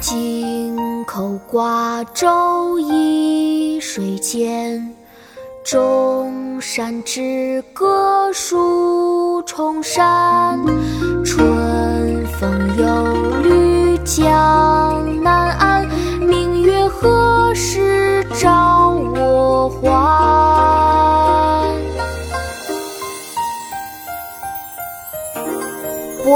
井口瓜洲一水间，钟山之歌数重山，春风又绿江。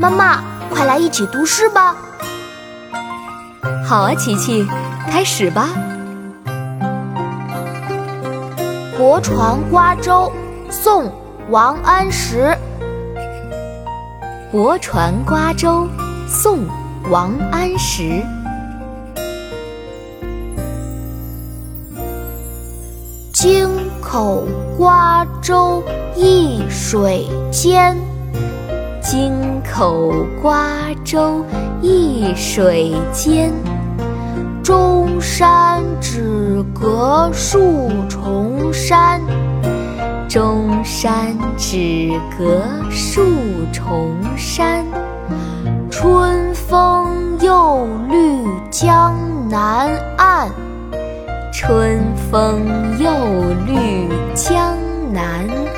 妈妈，快来一起读诗吧！好啊，琪琪，开始吧。《泊船瓜洲》宋·王安石。《泊船瓜洲》宋·王安石。京口瓜洲一水间。京口瓜洲一水间，钟山只隔数重山。钟山只隔数重山。春风又绿江南岸。春风又绿江南岸。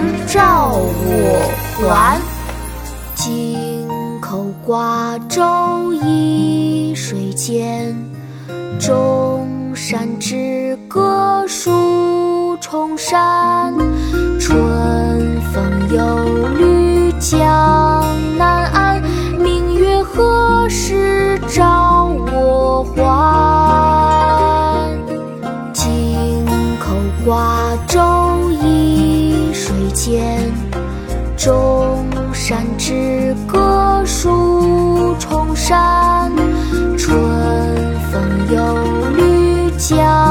照我还？京口瓜洲一水间，钟山只隔数重山。春风又绿江钟山只隔数重山。春风又绿江